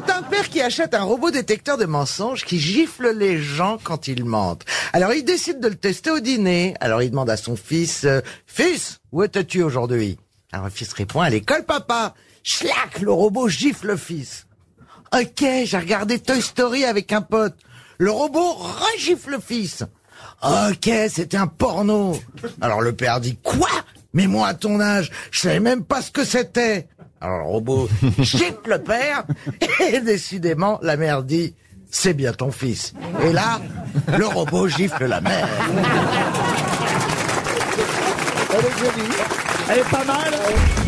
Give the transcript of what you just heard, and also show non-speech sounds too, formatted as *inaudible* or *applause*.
père qui achète un robot détecteur de mensonges qui gifle les gens quand ils mentent. Alors il décide de le tester au dîner. Alors il demande à son fils, euh, Fils, où étais-tu aujourd'hui? Alors le fils répond, à l'école papa. Schlac, le robot gifle le fils. Ok, j'ai regardé Toy Story avec un pote. Le robot regifle le fils. Ok, c'était un porno. Alors le père dit, quoi? Mais moi à ton âge, je savais même pas ce que c'était. Alors le robot *laughs* gifle le père, et décidément, la mère dit, c'est bien ton fils. Et là, le robot gifle la mère. Elle est pas mal.